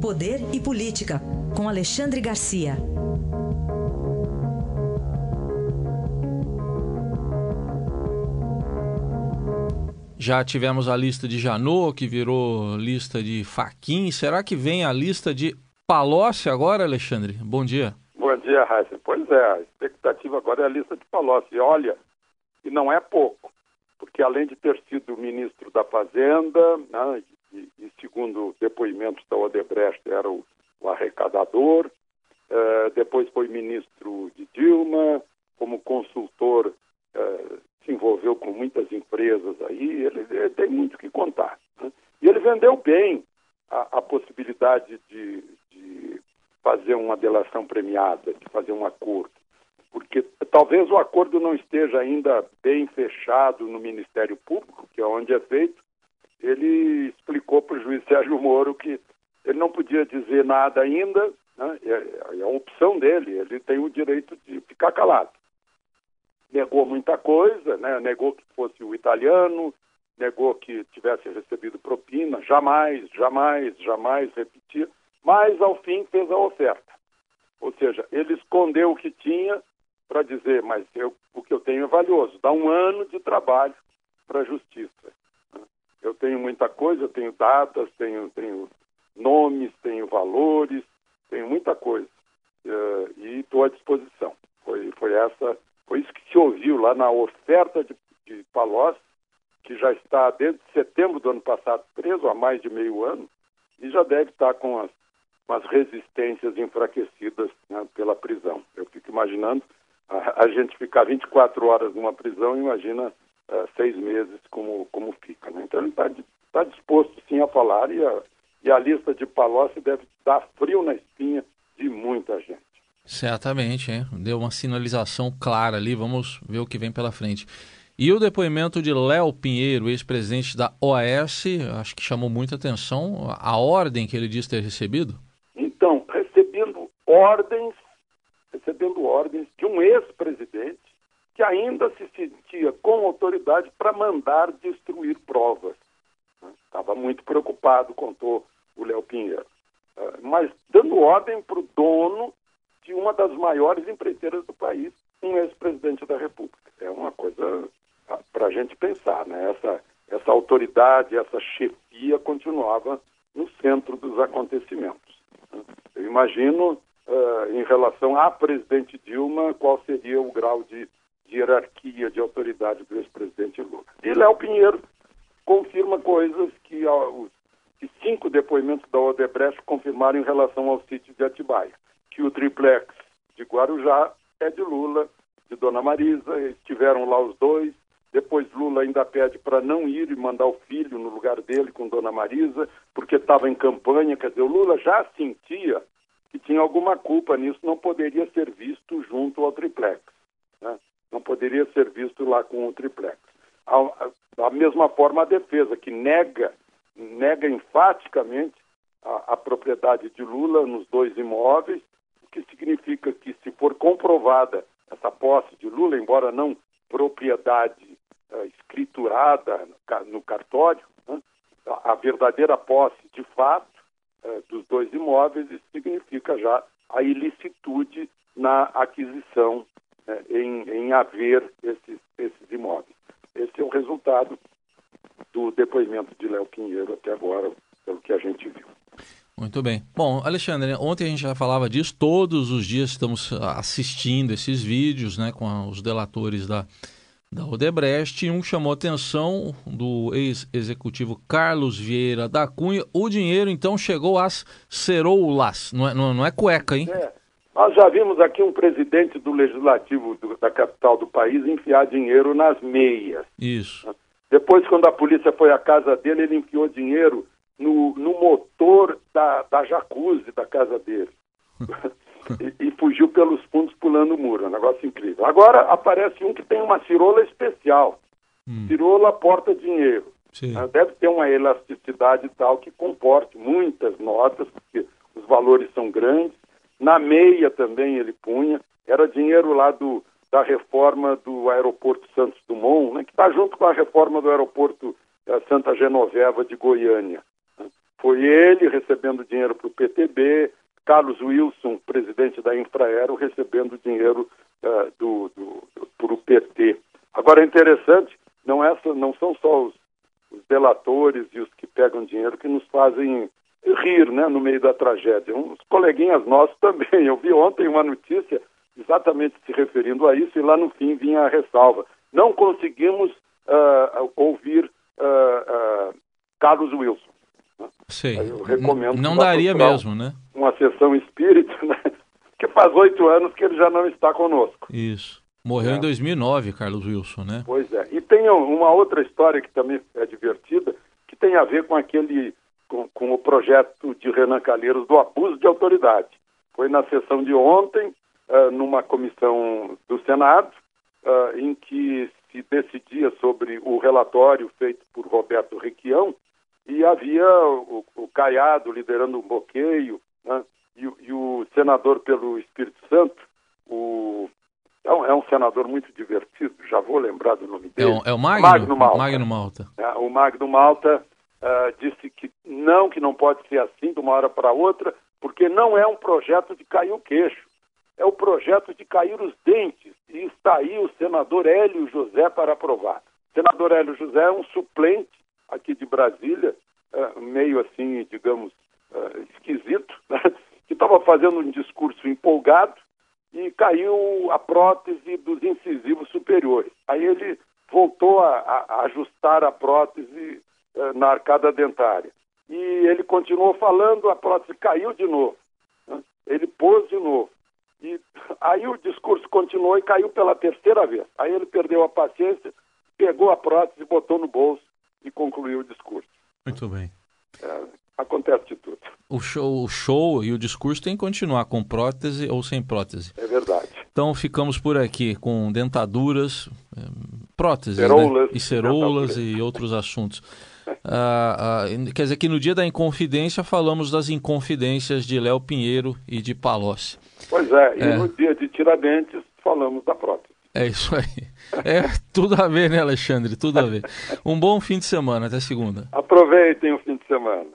Poder e Política, com Alexandre Garcia. Já tivemos a lista de Janot, que virou lista de Faquin. Será que vem a lista de Palocci agora, Alexandre? Bom dia. Bom dia, Raíssa. Pois é, a expectativa agora é a lista de Palocci. Olha, e não é pouco, porque além de ter sido ministro da Fazenda, né, e, e, segundo depoimentos da Odebrecht era o, o arrecadador, eh, depois foi ministro de Dilma, como consultor eh, se envolveu com muitas empresas aí, ele, ele tem muito que contar. Né? E ele vendeu bem a, a possibilidade de, de fazer uma delação premiada, de fazer um acordo porque talvez o acordo não esteja ainda bem fechado no Ministério Público, que é onde é feito. Ele explicou para o juiz Sérgio Moro que ele não podia dizer nada ainda, né? é, é opção dele, ele tem o direito de ficar calado negou muita coisa, né? negou que fosse o italiano, negou que tivesse recebido propina, jamais, jamais, jamais repetir, mas ao fim fez a oferta. Ou seja, ele escondeu o que tinha para dizer, mas eu, o que eu tenho é valioso, dá um ano de trabalho para a justiça. Eu tenho muita coisa, tenho datas, tenho, tenho nomes, tenho valores, tenho muita coisa. Uh, e estou à disposição. Foi, foi essa foi isso que se ouviu lá na oferta de, de que já está desde setembro do ano passado preso há mais de meio ano e já deve estar com as, com as resistências enfraquecidas né, pela prisão. Eu fico imaginando a, a, gente ficar 24 horas numa prisão, imagina uh, seis meses como, como fica. Né? Então ele está tá disposto sim a falar e a, e a lista de Palocci deve dar frio na espinha de muita gente. Certamente, hein? deu uma sinalização clara ali, vamos ver o que vem pela frente. E o depoimento de Léo Pinheiro, ex-presidente da OAS, acho que chamou muita atenção a ordem que ele diz ter recebido? Então, recebendo ordens, recebendo ordens de um ex-presidente que ainda se sentia com autoridade para mandar destruir provas. Estava muito preocupado, contou o Léo Pinheiro. Ah, mas dando ordem para o dono de uma das maiores empreiteiras do país, um ex-presidente da República. É uma coisa para a gente pensar, né? Essa, essa autoridade, essa chefia continuava no centro dos acontecimentos. Eu imagino, uh, em relação à presidente Dilma, qual seria o grau de, de hierarquia, de autoridade do ex-presidente Lula. E Léo Pinheiro confirma coisas que, que cinco depoimentos da Odebrecht confirmaram em relação ao sítio de Atibaia que o triplex de Guarujá é de Lula, de Dona Marisa, estiveram lá os dois. Depois Lula ainda pede para não ir e mandar o filho no lugar dele com Dona Marisa, porque estava em campanha. Quer dizer, o Lula já sentia que tinha alguma culpa nisso, não poderia ser visto junto ao triplex. Né? Não poderia ser visto lá com o triplex. Da mesma forma, a defesa, que nega, nega enfaticamente a, a propriedade de Lula nos dois imóveis que significa que, se for comprovada essa posse de Lula, embora não propriedade uh, escriturada no cartório, né, a, verdadeira posse de fato uh, dos dois imóveis, isso significa já a ilicitude na aquisição uh, em, em haver esses, esses imóveis. Esse é o resultado do depoimento de Léo Pinheiro até agora, pelo que a gente viu. Muito bem. Bom, Alexandre, ontem a gente já falava disso, todos os dias estamos assistindo esses vídeos né, com os delatores da, da Odebrecht e um chamou a atenção do ex-executivo Carlos Vieira da Cunha. O dinheiro então chegou às ceroulas, não é, não, não é cueca, hein? É. Nós já vimos aqui um presidente do legislativo do, da capital do país enfiar dinheiro nas meias. Isso. Depois, quando a polícia foi à casa dele, ele enfiou dinheiro no, no motor da, da jacuzzi da casa dele. e, e, fugiu pelos fundos pulando o muro. Um negócio incrível. Agora aparece um que tem uma cirola especial. Hum. Cirola porta dinheiro. Uh, deve ter uma elasticidade tal que comporte muitas notas, porque os valores são grandes. Na meia também ele punha. Era dinheiro lá do, da reforma do aeroporto Santos Dumont, né, que está junto com a reforma do aeroporto uh, Santa Genoveva de Goiânia. Foi ele recebendo dinheiro para o PTB, Carlos Wilson, presidente da Infraero, recebendo dinheiro uh, do, do, do, PT. Agora é interessante, não, é, não são só os, os delatores e os que pegam dinheiro que nos fazem rir né, no meio da tragédia. Uns coleguinhas nossos também. Eu vi ontem uma notícia exatamente se referindo a isso e lá no fim vinha a ressalva. Não conseguimos uh, ouvir uh, uh, Carlos Wilson. Sei. Eu recomendo. Não daria mesmo, né? Uma sessão espírita, né? Que faz oito anos que ele já não está conosco. Isso. Morreu é. em 2009, Carlos Wilson, né? Pois é. E tem uma outra história que também é divertida, que tem a ver com aquele, com, com o projeto de Renan Calheiros do abuso de autoridade. Foi na sessão de ontem, uh, numa comissão do Senado, uh, em que se decidia sobre o relatório feito por Roberto Requião, e havia o, o Caiado liderando um bloqueio, né? e, e, o senador pelo Espírito Santo, o, é, um, é um senador muito divertido, já vou lembrar do nome dele. É o, é o Magno? Magno Malta. Magno Malta. É, o Magno Malta uh, disse que não, que não pode ser assim de uma hora para outra, porque não é um projeto de cair o queixo, é o projeto de cair os dentes. E está aí o senador Hélio José para aprovar. O senador Hélio José é um suplente aqui de Brasília, uh, meio assim, digamos, uh, esquisito, né? que estava fazendo um discurso empolgado e caiu a prótese dos incisivos superiores. Aí ele voltou a, a ajustar a prótese na arcada dentária. E ele continuou falando, a prótese caiu de novo. Né? Ele pôs de novo. E aí o discurso continuou e caiu pela terceira vez. Aí ele perdeu a paciência, pegou a prótese, botou no bolso e concluiu o discurso. Muito bem. É, acontece de tudo. O show, o show e o discurso tem que continuar com prótese ou sem prótese. É verdade. Então ficamos por aqui com dentaduras, é, próteses ceroulas, né? e ceroulas e outros assuntos. Ah, ah, quer dizer que no dia da Inconfidência falamos das Inconfidências de Léo Pinheiro e de Palocci. Pois é, e é. no dia de Tiradentes falamos da prótese. É isso aí. É tudo a ver, né, Alexandre? Tudo a ver. Um bom fim de semana. Até segunda. Aproveitem o fim de semana.